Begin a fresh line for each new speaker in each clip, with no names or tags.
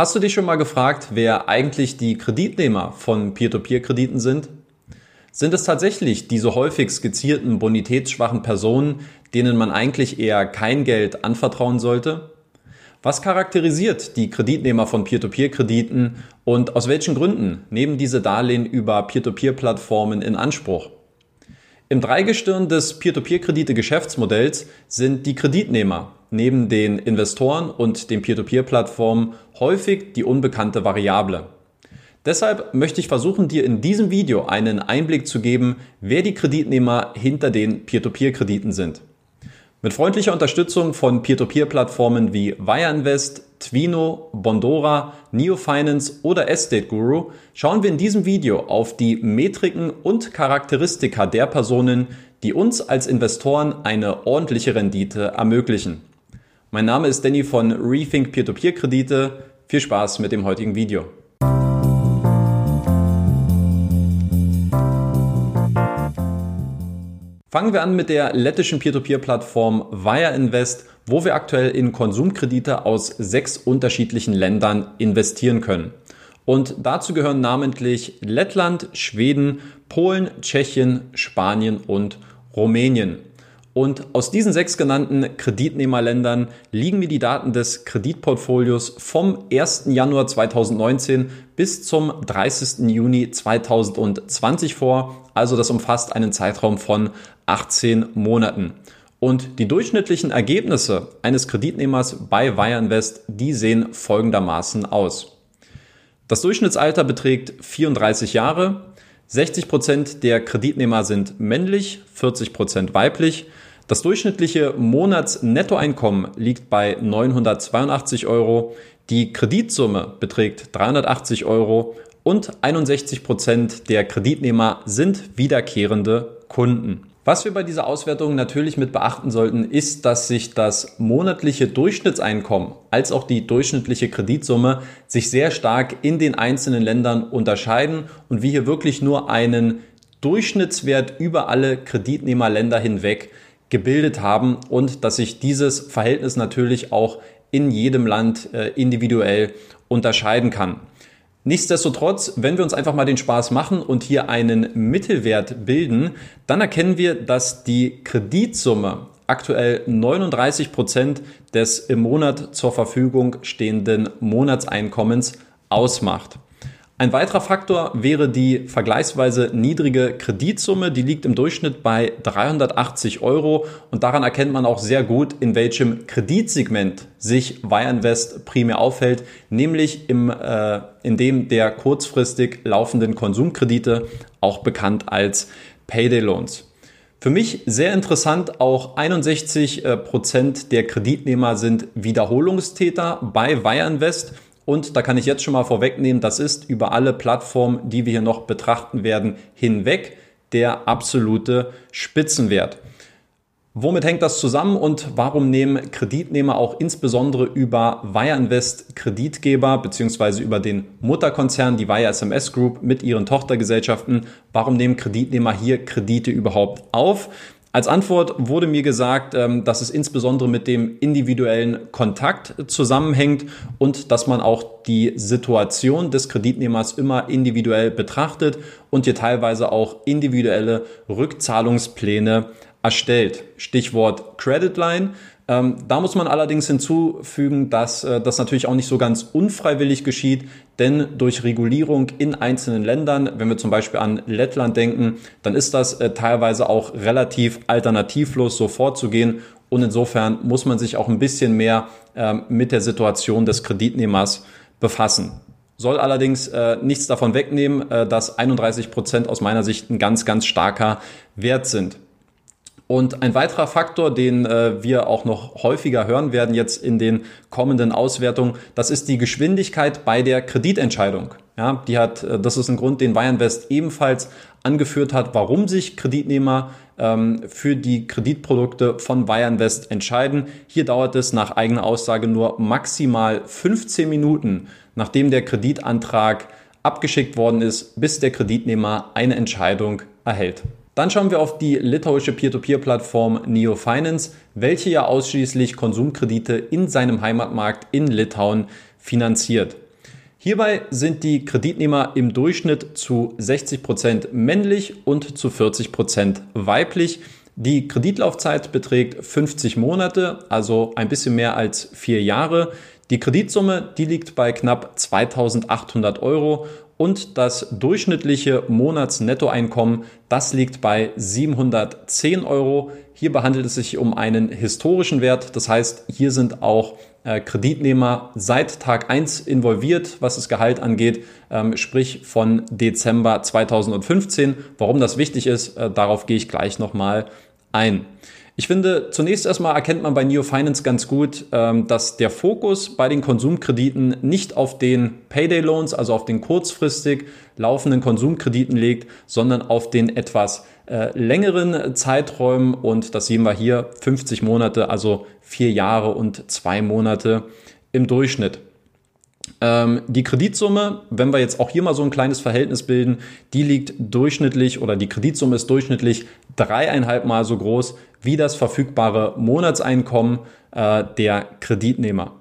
Hast du dich schon mal gefragt, wer eigentlich die Kreditnehmer von Peer-to-Peer-Krediten sind? Sind es tatsächlich diese häufig skizzierten bonitätsschwachen Personen, denen man eigentlich eher kein Geld anvertrauen sollte? Was charakterisiert die Kreditnehmer von Peer-to-Peer-Krediten und aus welchen Gründen nehmen diese Darlehen über Peer-to-Peer-Plattformen in Anspruch? Im Dreigestirn des Peer-to-Peer-Kredite-Geschäftsmodells sind die Kreditnehmer neben den Investoren und den Peer-to-Peer-Plattformen häufig die unbekannte Variable. Deshalb möchte ich versuchen, dir in diesem Video einen Einblick zu geben, wer die Kreditnehmer hinter den Peer-to-Peer-Krediten sind. Mit freundlicher Unterstützung von Peer-to-Peer-Plattformen wie Wireinvest, Twino, Bondora, Neofinance oder Estate Guru schauen wir in diesem Video auf die Metriken und Charakteristika der Personen, die uns als Investoren eine ordentliche Rendite ermöglichen. Mein Name ist Danny von Rethink Peer-to-Peer-Kredite. Viel Spaß mit dem heutigen Video. Fangen wir an mit der lettischen Peer-to-Peer-Plattform Wire Invest, wo wir aktuell in Konsumkredite aus sechs unterschiedlichen Ländern investieren können. Und dazu gehören namentlich Lettland, Schweden, Polen, Tschechien, Spanien und Rumänien. Und aus diesen sechs genannten Kreditnehmerländern liegen mir die Daten des Kreditportfolios vom 1. Januar 2019 bis zum 30. Juni 2020 vor. Also das umfasst einen Zeitraum von 18 Monaten. Und die durchschnittlichen Ergebnisse eines Kreditnehmers bei Wireinvest, die sehen folgendermaßen aus. Das Durchschnittsalter beträgt 34 Jahre. 60 Prozent der Kreditnehmer sind männlich, 40 Prozent weiblich. Das durchschnittliche Monatsnettoeinkommen liegt bei 982 Euro. Die Kreditsumme beträgt 380 Euro und 61 Prozent der Kreditnehmer sind wiederkehrende Kunden. Was wir bei dieser Auswertung natürlich mit beachten sollten, ist, dass sich das monatliche Durchschnittseinkommen als auch die durchschnittliche Kreditsumme sich sehr stark in den einzelnen Ländern unterscheiden und wir hier wirklich nur einen Durchschnittswert über alle Kreditnehmerländer hinweg gebildet haben und dass sich dieses Verhältnis natürlich auch in jedem Land äh, individuell unterscheiden kann. Nichtsdestotrotz, wenn wir uns einfach mal den Spaß machen und hier einen Mittelwert bilden, dann erkennen wir, dass die Kreditsumme aktuell 39 Prozent des im Monat zur Verfügung stehenden Monatseinkommens ausmacht. Ein weiterer Faktor wäre die vergleichsweise niedrige Kreditsumme. Die liegt im Durchschnitt bei 380 Euro und daran erkennt man auch sehr gut, in welchem Kreditsegment sich Wireinvest primär aufhält, nämlich im, äh, in dem der kurzfristig laufenden Konsumkredite, auch bekannt als Payday Loans. Für mich sehr interessant, auch 61 äh, Prozent der Kreditnehmer sind Wiederholungstäter bei Wireinvest. Und da kann ich jetzt schon mal vorwegnehmen, das ist über alle Plattformen, die wir hier noch betrachten werden, hinweg der absolute Spitzenwert. Womit hängt das zusammen und warum nehmen Kreditnehmer auch insbesondere über Wire Invest Kreditgeber beziehungsweise über den Mutterkonzern, die Wire SMS Group mit ihren Tochtergesellschaften, warum nehmen Kreditnehmer hier Kredite überhaupt auf? Als Antwort wurde mir gesagt, ähm, dass es insbesondere mit dem individuellen Kontakt zusammenhängt und dass man auch die Situation des Kreditnehmers immer individuell betrachtet und hier teilweise auch individuelle Rückzahlungspläne erstellt. Stichwort Credit Line. Ähm, da muss man allerdings hinzufügen, dass äh, das natürlich auch nicht so ganz unfreiwillig geschieht, denn durch Regulierung in einzelnen Ländern, wenn wir zum Beispiel an Lettland denken, dann ist das äh, teilweise auch relativ alternativlos so vorzugehen und insofern muss man sich auch ein bisschen mehr ähm, mit der Situation des Kreditnehmers befassen. Soll allerdings äh, nichts davon wegnehmen, äh, dass 31 Prozent aus meiner Sicht ein ganz, ganz starker Wert sind. Und ein weiterer Faktor, den äh, wir auch noch häufiger hören werden jetzt in den kommenden Auswertungen, das ist die Geschwindigkeit bei der Kreditentscheidung. Ja, die hat, äh, das ist ein Grund, den Bayernvest ebenfalls angeführt hat, warum sich Kreditnehmer ähm, für die Kreditprodukte von Bayernvest entscheiden. Hier dauert es nach eigener Aussage nur maximal 15 Minuten, nachdem der Kreditantrag abgeschickt worden ist, bis der Kreditnehmer eine Entscheidung erhält. Dann schauen wir auf die litauische Peer-to-Peer-Plattform NeoFinance, welche ja ausschließlich Konsumkredite in seinem Heimatmarkt in Litauen finanziert. Hierbei sind die Kreditnehmer im Durchschnitt zu 60 Prozent männlich und zu 40 Prozent weiblich. Die Kreditlaufzeit beträgt 50 Monate, also ein bisschen mehr als vier Jahre. Die Kreditsumme, die liegt bei knapp 2800 Euro und das durchschnittliche Monatsnettoeinkommen, das liegt bei 710 Euro. Hierbei handelt es sich um einen historischen Wert. Das heißt, hier sind auch äh, Kreditnehmer seit Tag 1 involviert, was das Gehalt angeht, ähm, sprich von Dezember 2015. Warum das wichtig ist, äh, darauf gehe ich gleich nochmal ein. Ich finde, zunächst erstmal erkennt man bei Neo Finance ganz gut, ähm, dass der Fokus bei den Konsumkrediten nicht auf den Payday Loans, also auf den kurzfristig laufenden Konsumkrediten liegt, sondern auf den etwas äh, längeren Zeiträumen und das sehen wir hier 50 Monate, also vier Jahre und zwei Monate im Durchschnitt. Ähm, die Kreditsumme, wenn wir jetzt auch hier mal so ein kleines Verhältnis bilden, die liegt durchschnittlich oder die Kreditsumme ist durchschnittlich dreieinhalb Mal so groß wie das verfügbare Monatseinkommen äh, der Kreditnehmer.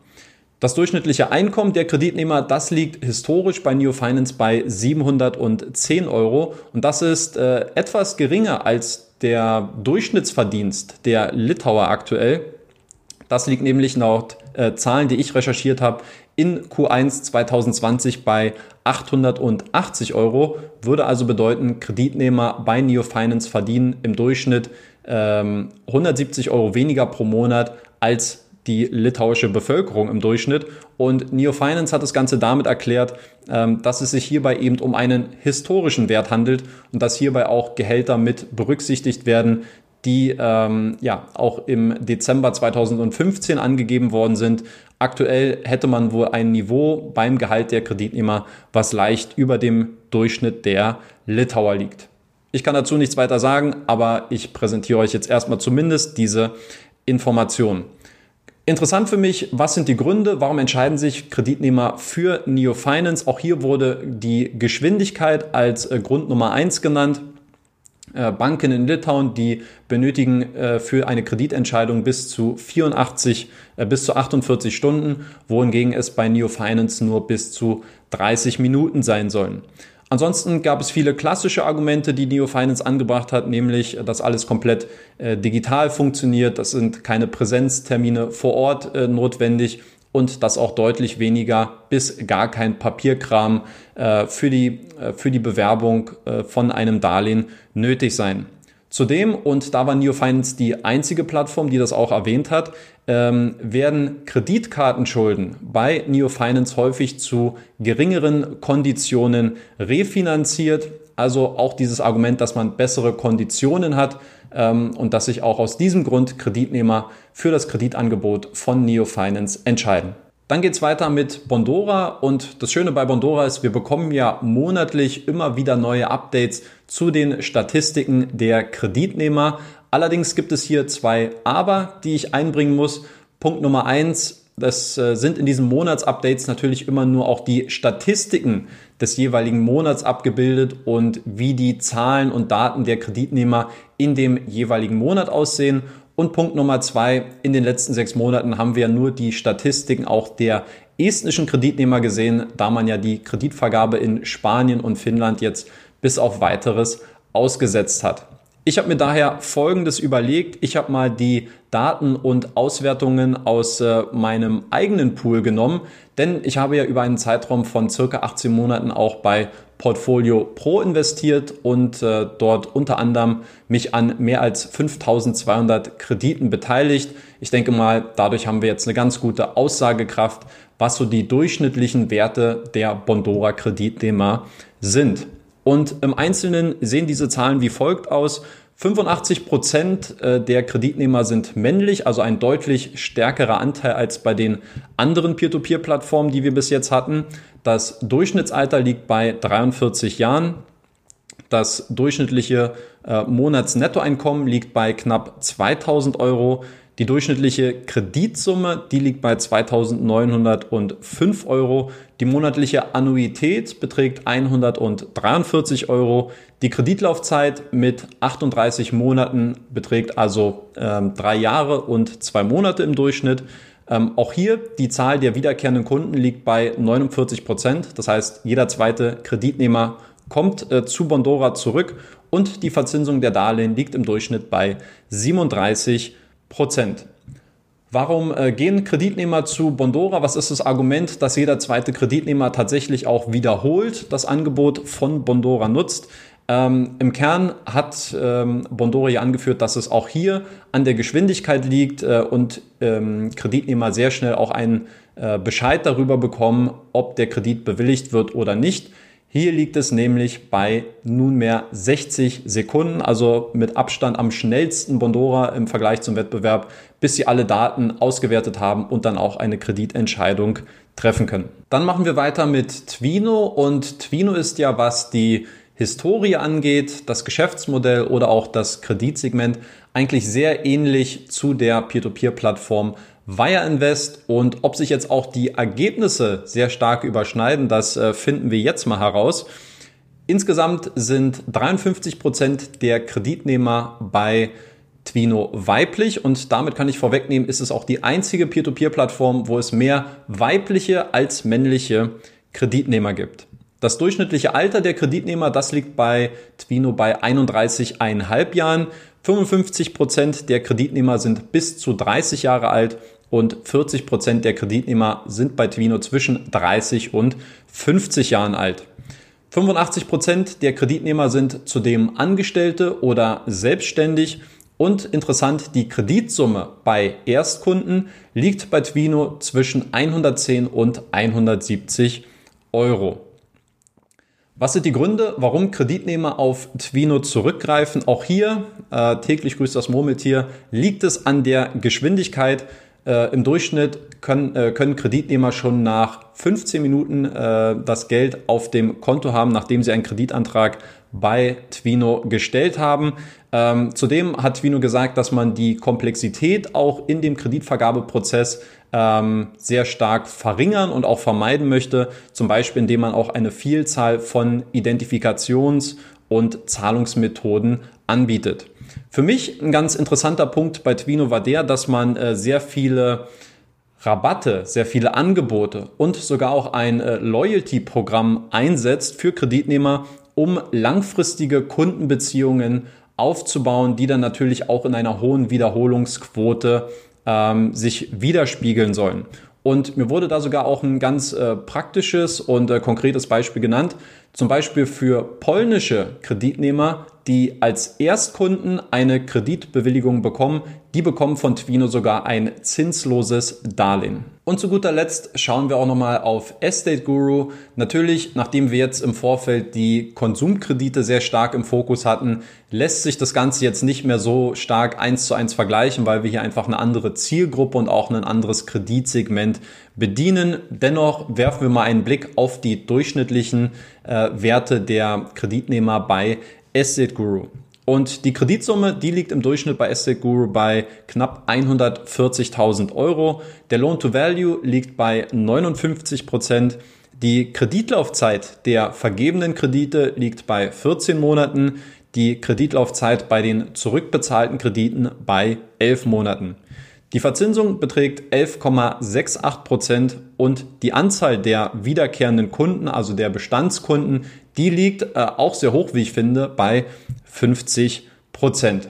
Das durchschnittliche Einkommen der Kreditnehmer, das liegt historisch bei Neo Finance bei 710 Euro und das ist äh, etwas geringer als der Durchschnittsverdienst der Litauer aktuell. Das liegt nämlich laut äh, Zahlen, die ich recherchiert habe, in Q1 2020 bei 880 Euro. Würde also bedeuten, Kreditnehmer bei Neo Finance verdienen im Durchschnitt ähm, 170 Euro weniger pro Monat als die litauische Bevölkerung im Durchschnitt. Und Neo Finance hat das Ganze damit erklärt, ähm, dass es sich hierbei eben um einen historischen Wert handelt und dass hierbei auch Gehälter mit berücksichtigt werden, die ähm, ja auch im Dezember 2015 angegeben worden sind. Aktuell hätte man wohl ein Niveau beim Gehalt der Kreditnehmer, was leicht über dem Durchschnitt der Litauer liegt. Ich kann dazu nichts weiter sagen, aber ich präsentiere euch jetzt erstmal zumindest diese Informationen. Interessant für mich, was sind die Gründe? Warum entscheiden sich Kreditnehmer für Neo Finance? Auch hier wurde die Geschwindigkeit als äh, Grund Nummer eins genannt. Äh, Banken in Litauen, die benötigen äh, für eine Kreditentscheidung bis zu 84, bis zu 48 Stunden, wohingegen es bei Neo Finance nur bis zu 30 Minuten sein sollen. Ansonsten gab es viele klassische Argumente, die Neo Finance angebracht hat, nämlich, dass alles komplett äh, digital funktioniert, das sind keine Präsenztermine vor Ort äh, notwendig und dass auch deutlich weniger bis gar kein Papierkram äh, für, die, äh, für die Bewerbung äh, von einem Darlehen nötig sein. Zudem, und da war Neo Finance die einzige Plattform, die das auch erwähnt hat, ähm, werden Kreditkartenschulden bei Neo Finance häufig zu geringeren Konditionen refinanziert. Also auch dieses Argument, dass man bessere Konditionen hat und dass sich auch aus diesem Grund Kreditnehmer für das Kreditangebot von Neo Finance entscheiden. Dann geht's weiter mit Bondora und das Schöne bei Bondora ist, wir bekommen ja monatlich immer wieder neue Updates zu den Statistiken der Kreditnehmer. Allerdings gibt es hier zwei Aber, die ich einbringen muss. Punkt Nummer eins, das äh, sind in diesen Monatsupdates natürlich immer nur auch die Statistiken des jeweiligen Monats abgebildet und wie die Zahlen und Daten der Kreditnehmer in dem jeweiligen Monat aussehen. Und Punkt Nummer zwei, in den letzten sechs Monaten haben wir nur die Statistiken auch der estnischen Kreditnehmer gesehen, da man ja die Kreditvergabe in Spanien und Finnland jetzt bis auf weiteres ausgesetzt hat. Ich habe mir daher Folgendes überlegt. Ich habe mal die Daten und Auswertungen aus äh, meinem eigenen Pool genommen, denn ich habe ja über einen Zeitraum von circa 18 Monaten auch bei Portfolio Pro investiert und äh, dort unter anderem mich an mehr als 5200 Krediten beteiligt. Ich denke mal, dadurch haben wir jetzt eine ganz gute Aussagekraft, was so die durchschnittlichen Werte der Bondora Kreditnehmer sind. Und im Einzelnen sehen diese Zahlen wie folgt aus. 85 Prozent äh, der Kreditnehmer sind männlich, also ein deutlich stärkerer Anteil als bei den anderen Peer-to-Peer-Plattformen, die wir bis jetzt hatten. Das Durchschnittsalter liegt bei 43 Jahren. Das durchschnittliche äh, Monatsnettoeinkommen liegt bei knapp 2000 Euro. Die durchschnittliche Kreditsumme, die liegt bei 2.905 Euro. Die monatliche Annuität beträgt 143 Euro. Die Kreditlaufzeit mit 38 Monaten beträgt also äh, drei Jahre und zwei Monate im Durchschnitt. Ähm, auch hier die Zahl der wiederkehrenden Kunden liegt bei 49 Prozent. Das heißt, jeder zweite Kreditnehmer kommt äh, zu Bondora zurück und die Verzinsung der Darlehen liegt im Durchschnitt bei 37 Prozent. Warum äh, gehen Kreditnehmer zu Bondora? Was ist das Argument, dass jeder zweite Kreditnehmer tatsächlich auch wiederholt das Angebot von Bondora nutzt? Ähm, Im Kern hat ähm, Bondora ja angeführt, dass es auch hier an der Geschwindigkeit liegt äh, und ähm, Kreditnehmer sehr schnell auch einen äh, Bescheid darüber bekommen, ob der Kredit bewilligt wird oder nicht. Hier liegt es nämlich bei nunmehr 60 Sekunden, also mit Abstand am schnellsten Bondora im Vergleich zum Wettbewerb, bis sie alle Daten ausgewertet haben und dann auch eine Kreditentscheidung treffen können. Dann machen wir weiter mit Twino und Twino ist ja, was die Historie angeht, das Geschäftsmodell oder auch das Kreditsegment eigentlich sehr ähnlich zu der Peer-to-Peer-Plattform Wire Invest und ob sich jetzt auch die Ergebnisse sehr stark überschneiden, das äh, finden wir jetzt mal heraus. Insgesamt sind 53 Prozent der Kreditnehmer bei Twino weiblich und damit kann ich vorwegnehmen, ist es auch die einzige Peer-to-Peer-Plattform, wo es mehr weibliche als männliche Kreditnehmer gibt. Das durchschnittliche Alter der Kreditnehmer, das liegt bei Twino bei 31,5 Jahren. 55 Prozent der Kreditnehmer sind bis zu 30 Jahre alt und 40 Prozent der Kreditnehmer sind bei Twino zwischen 30 und 50 Jahren alt. 85 Prozent der Kreditnehmer sind zudem Angestellte oder selbstständig und interessant, die Kreditsumme bei Erstkunden liegt bei Twino zwischen 110 und 170 Euro. Was sind die Gründe, warum Kreditnehmer auf Twino zurückgreifen? Auch hier, äh, täglich grüßt das Murmeltier, liegt es an der Geschwindigkeit. Äh, Im Durchschnitt können, äh, können Kreditnehmer schon nach 15 Minuten äh, das Geld auf dem Konto haben, nachdem sie einen Kreditantrag bei Twino gestellt haben. Ähm, zudem hat Twino gesagt, dass man die Komplexität auch in dem Kreditvergabeprozess ähm, sehr stark verringern und auch vermeiden möchte, zum Beispiel indem man auch eine Vielzahl von Identifikations- und Zahlungsmethoden anbietet. Für mich ein ganz interessanter Punkt bei Twino war der, dass man äh, sehr viele Rabatte, sehr viele Angebote und sogar auch ein äh, Loyalty-Programm einsetzt für Kreditnehmer, um langfristige Kundenbeziehungen aufzubauen, die dann natürlich auch in einer hohen Wiederholungsquote ähm, sich widerspiegeln sollen. Und mir wurde da sogar auch ein ganz äh, praktisches und äh, konkretes Beispiel genannt. Zum Beispiel für polnische Kreditnehmer, die als Erstkunden eine Kreditbewilligung bekommen, die bekommen von Twino sogar ein zinsloses Darlehen. Und zu guter Letzt schauen wir auch nochmal auf Estate Guru. Natürlich, nachdem wir jetzt im Vorfeld die Konsumkredite sehr stark im Fokus hatten, lässt sich das Ganze jetzt nicht mehr so stark eins zu eins vergleichen, weil wir hier einfach eine andere Zielgruppe und auch ein anderes Kreditsegment bedienen. Dennoch werfen wir mal einen Blick auf die durchschnittlichen äh, Werte der Kreditnehmer bei Estate Guru. Und die Kreditsumme, die liegt im Durchschnitt bei Estate Guru bei knapp 140.000 Euro. Der Loan to Value liegt bei 59 Prozent. Die Kreditlaufzeit der vergebenen Kredite liegt bei 14 Monaten. Die Kreditlaufzeit bei den zurückbezahlten Krediten bei 11 Monaten. Die Verzinsung beträgt 11,68 Prozent und die Anzahl der wiederkehrenden Kunden, also der Bestandskunden, die liegt äh, auch sehr hoch, wie ich finde, bei 50 Prozent.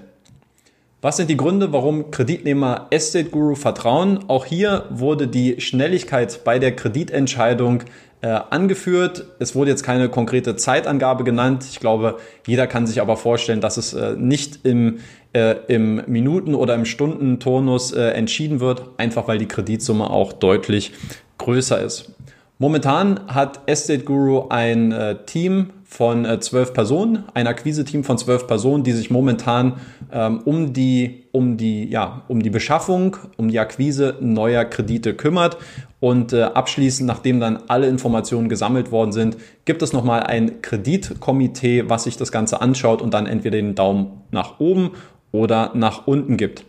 Was sind die Gründe, warum Kreditnehmer Estate Guru vertrauen? Auch hier wurde die Schnelligkeit bei der Kreditentscheidung äh, angeführt. Es wurde jetzt keine konkrete Zeitangabe genannt. Ich glaube, jeder kann sich aber vorstellen, dass es äh, nicht im, äh, im Minuten- oder im Stundenturnus äh, entschieden wird, einfach weil die Kreditsumme auch deutlich größer ist. Momentan hat Estate Guru ein äh, Team von zwölf Personen, ein Akquise-Team von zwölf Personen, die sich momentan ähm, um die um die ja um die Beschaffung, um die Akquise neuer Kredite kümmert und äh, abschließend, nachdem dann alle Informationen gesammelt worden sind, gibt es nochmal ein Kreditkomitee, was sich das Ganze anschaut und dann entweder den Daumen nach oben oder nach unten gibt.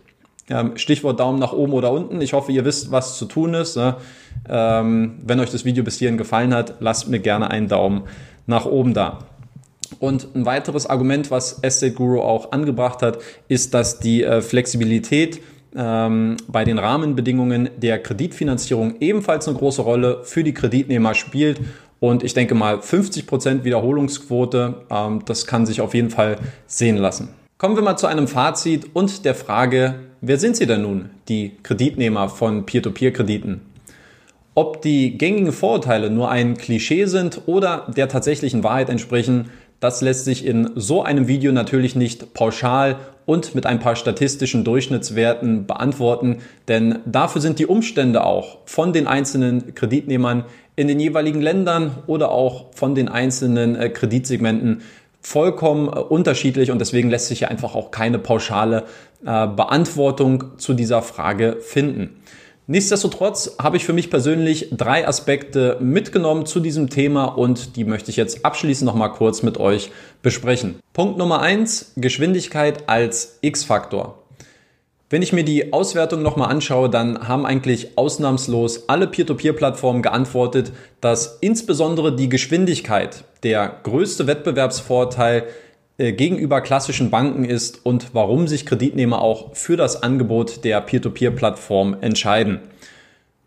Ähm, Stichwort Daumen nach oben oder unten. Ich hoffe, ihr wisst, was zu tun ist. Ne? Ähm, wenn euch das Video bis hierhin gefallen hat, lasst mir gerne einen Daumen nach oben da. Und ein weiteres Argument, was Estate Guru auch angebracht hat, ist, dass die äh, Flexibilität ähm, bei den Rahmenbedingungen der Kreditfinanzierung ebenfalls eine große Rolle für die Kreditnehmer spielt. Und ich denke mal, 50% Wiederholungsquote, ähm, das kann sich auf jeden Fall sehen lassen. Kommen wir mal zu einem Fazit und der Frage, wer sind Sie denn nun, die Kreditnehmer von Peer-to-Peer-Krediten? Ob die gängigen Vorurteile nur ein Klischee sind oder der tatsächlichen Wahrheit entsprechen, das lässt sich in so einem Video natürlich nicht pauschal und mit ein paar statistischen Durchschnittswerten beantworten, denn dafür sind die Umstände auch von den einzelnen Kreditnehmern in den jeweiligen Ländern oder auch von den einzelnen äh, Kreditsegmenten vollkommen äh, unterschiedlich und deswegen lässt sich ja einfach auch keine pauschale äh, Beantwortung zu dieser Frage finden. Nichtsdestotrotz habe ich für mich persönlich drei Aspekte mitgenommen zu diesem Thema und die möchte ich jetzt abschließend nochmal kurz mit euch besprechen. Punkt Nummer eins: Geschwindigkeit als X-Faktor. Wenn ich mir die Auswertung nochmal anschaue, dann haben eigentlich ausnahmslos alle Peer-to-Peer-Plattformen geantwortet, dass insbesondere die Geschwindigkeit der größte Wettbewerbsvorteil gegenüber klassischen Banken ist und warum sich Kreditnehmer auch für das Angebot der Peer-to-Peer-Plattform entscheiden.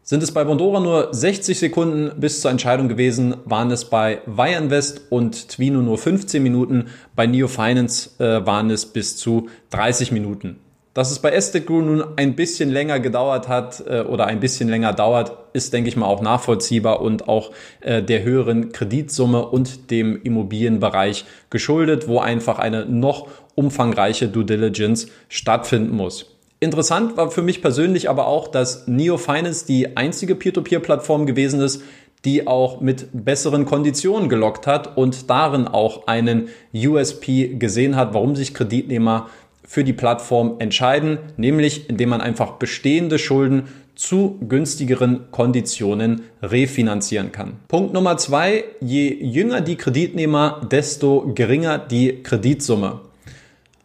Sind es bei Bondora nur 60 Sekunden bis zur Entscheidung gewesen, waren es bei Wireinvest und Twino nur 15 Minuten, bei Neo Finance äh, waren es bis zu 30 Minuten. Dass es bei Estate nun ein bisschen länger gedauert hat äh, oder ein bisschen länger dauert, ist, denke ich mal, auch nachvollziehbar und auch äh, der höheren Kreditsumme und dem Immobilienbereich geschuldet, wo einfach eine noch umfangreiche Due Diligence stattfinden muss. Interessant war für mich persönlich aber auch, dass Neo Finance die einzige Peer-to-Peer-Plattform gewesen ist, die auch mit besseren Konditionen gelockt hat und darin auch einen USP gesehen hat, warum sich Kreditnehmer für die Plattform entscheiden, nämlich indem man einfach bestehende Schulden zu günstigeren Konditionen refinanzieren kann. Punkt Nummer zwei, je jünger die Kreditnehmer, desto geringer die Kreditsumme.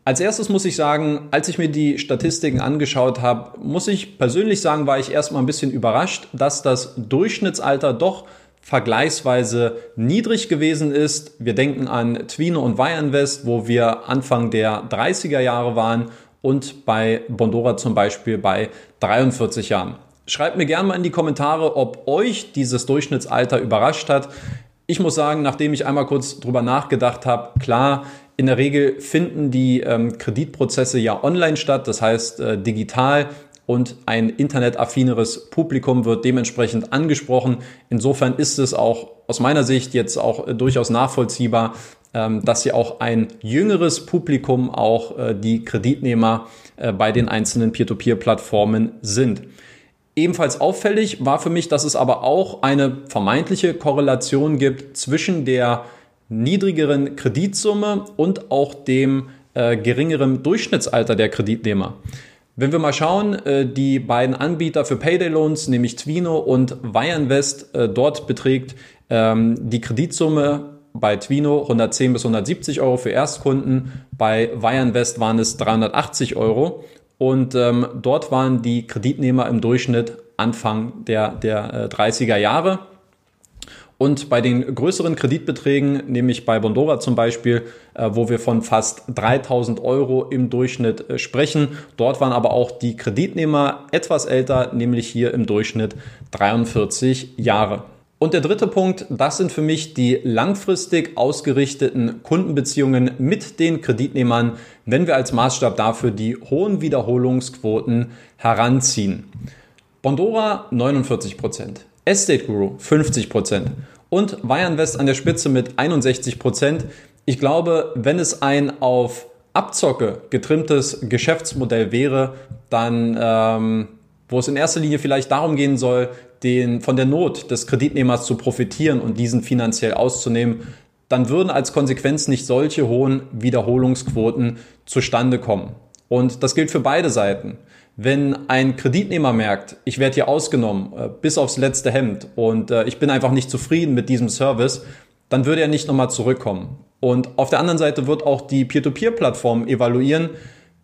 Als erstes muss ich sagen, als ich mir die Statistiken angeschaut habe, muss ich persönlich sagen, war ich erstmal ein bisschen überrascht, dass das Durchschnittsalter doch vergleichsweise niedrig gewesen ist. Wir denken an Twino und Wireinvest, wo wir Anfang der 30er Jahre waren und bei Bondora zum Beispiel bei 43 Jahren. Schreibt mir gerne mal in die Kommentare, ob euch dieses Durchschnittsalter überrascht hat. Ich muss sagen, nachdem ich einmal kurz drüber nachgedacht habe, klar, in der Regel finden die ähm, Kreditprozesse ja online statt, das heißt äh, digital und ein internetaffineres Publikum wird dementsprechend angesprochen. Insofern ist es auch aus meiner Sicht jetzt auch äh, durchaus nachvollziehbar, ähm, dass ja auch ein jüngeres Publikum auch äh, die Kreditnehmer äh, bei den einzelnen Peer-to-Peer-Plattformen sind. Ebenfalls auffällig war für mich, dass es aber auch eine vermeintliche Korrelation gibt zwischen der niedrigeren Kreditsumme und auch dem äh, geringeren Durchschnittsalter der Kreditnehmer. Wenn wir mal schauen, äh, die beiden Anbieter für Payday Loans, nämlich Twino und Wireinvest, äh, dort beträgt ähm, die Kreditsumme bei Twino 110 bis 170 Euro für Erstkunden, bei Wireinvest waren es 380 Euro und ähm, dort waren die Kreditnehmer im Durchschnitt Anfang der, der 30er Jahre. Und bei den größeren Kreditbeträgen, nämlich bei Bondora zum Beispiel, äh, wo wir von fast 3000 Euro im Durchschnitt äh, sprechen, dort waren aber auch die Kreditnehmer etwas älter, nämlich hier im Durchschnitt 43 Jahre. Und der dritte Punkt, das sind für mich die langfristig ausgerichteten Kundenbeziehungen mit den Kreditnehmern, wenn wir als Maßstab dafür die hohen Wiederholungsquoten heranziehen. Bondora 49 Prozent. Estate Guru 50% und Wireinvest an der Spitze mit 61% Ich glaube, wenn es ein auf Abzocke getrimmtes Geschäftsmodell wäre, dann, ähm, wo es in erster Linie vielleicht darum gehen soll, den, von der Not des Kreditnehmers zu profitieren und diesen finanziell auszunehmen, dann würden als Konsequenz nicht solche hohen Wiederholungsquoten zustande kommen. Und das gilt für beide Seiten. Wenn ein Kreditnehmer merkt, ich werde hier ausgenommen äh, bis aufs letzte Hemd und äh, ich bin einfach nicht zufrieden mit diesem Service, dann würde er nicht nochmal zurückkommen. Und auf der anderen Seite wird auch die Peer-to-Peer-Plattform evaluieren,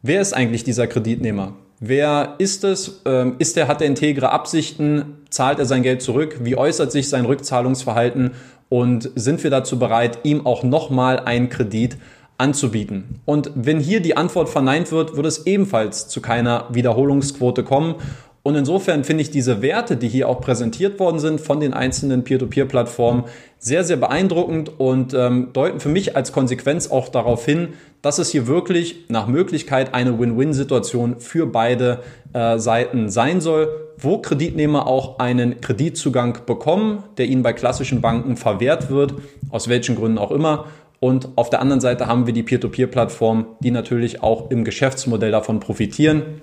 wer ist eigentlich dieser Kreditnehmer? Wer ist es? Ähm, ist er, hat er integre Absichten? Zahlt er sein Geld zurück? Wie äußert sich sein Rückzahlungsverhalten? Und sind wir dazu bereit, ihm auch nochmal einen Kredit anzubieten. Und wenn hier die Antwort verneint wird, wird es ebenfalls zu keiner Wiederholungsquote kommen. Und insofern finde ich diese Werte, die hier auch präsentiert worden sind von den einzelnen Peer-to-Peer-Plattformen, sehr, sehr beeindruckend und ähm, deuten für mich als Konsequenz auch darauf hin, dass es hier wirklich nach Möglichkeit eine Win-Win-Situation für beide äh, Seiten sein soll, wo Kreditnehmer auch einen Kreditzugang bekommen, der ihnen bei klassischen Banken verwehrt wird, aus welchen Gründen auch immer. Und auf der anderen Seite haben wir die Peer-to-Peer-Plattform, die natürlich auch im Geschäftsmodell davon profitieren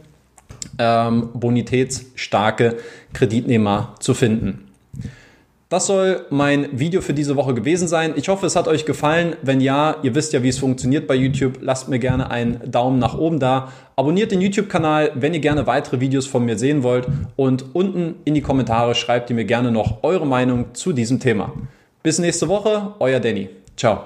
ähm, bonitätsstarke Kreditnehmer zu finden. Das soll mein Video für diese Woche gewesen sein. Ich hoffe, es hat euch gefallen. Wenn ja, ihr wisst ja, wie es funktioniert bei YouTube. Lasst mir gerne einen Daumen nach oben da. Abonniert den YouTube-Kanal, wenn ihr gerne weitere Videos von mir sehen wollt. Und unten in die Kommentare schreibt ihr mir gerne noch eure Meinung zu diesem Thema. Bis nächste Woche, euer Danny. Ciao.